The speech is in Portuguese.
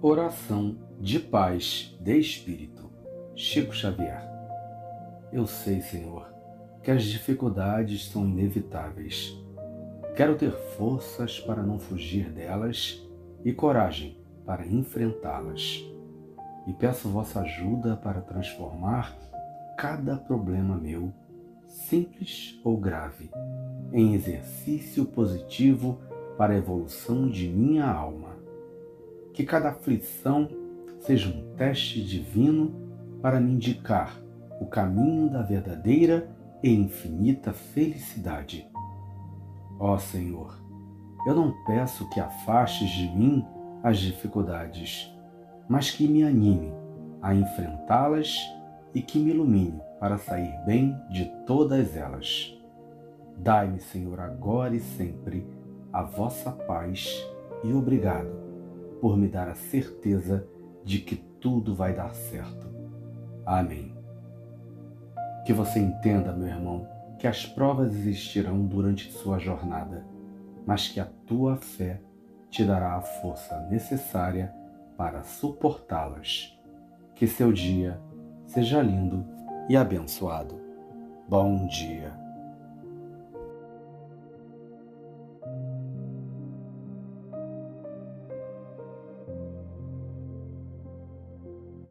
Oração de paz de espírito. Chico Xavier. Eu sei, Senhor, que as dificuldades são inevitáveis. Quero ter forças para não fugir delas e coragem para enfrentá-las. E peço vossa ajuda para transformar cada problema meu, simples ou grave, em exercício positivo para a evolução de minha alma. Que cada aflição seja um teste divino para me indicar o caminho da verdadeira e infinita felicidade. Ó Senhor, eu não peço que afastes de mim as dificuldades, mas que me anime a enfrentá-las e que me ilumine para sair bem de todas elas. Dai-me, Senhor, agora e sempre a vossa paz e obrigado por me dar a certeza de que tudo vai dar certo. Amém. Que você entenda, meu irmão, que as provas existirão durante sua jornada, mas que a tua fé te dará a força necessária para suportá-las. Que seu dia seja lindo e abençoado. Bom dia.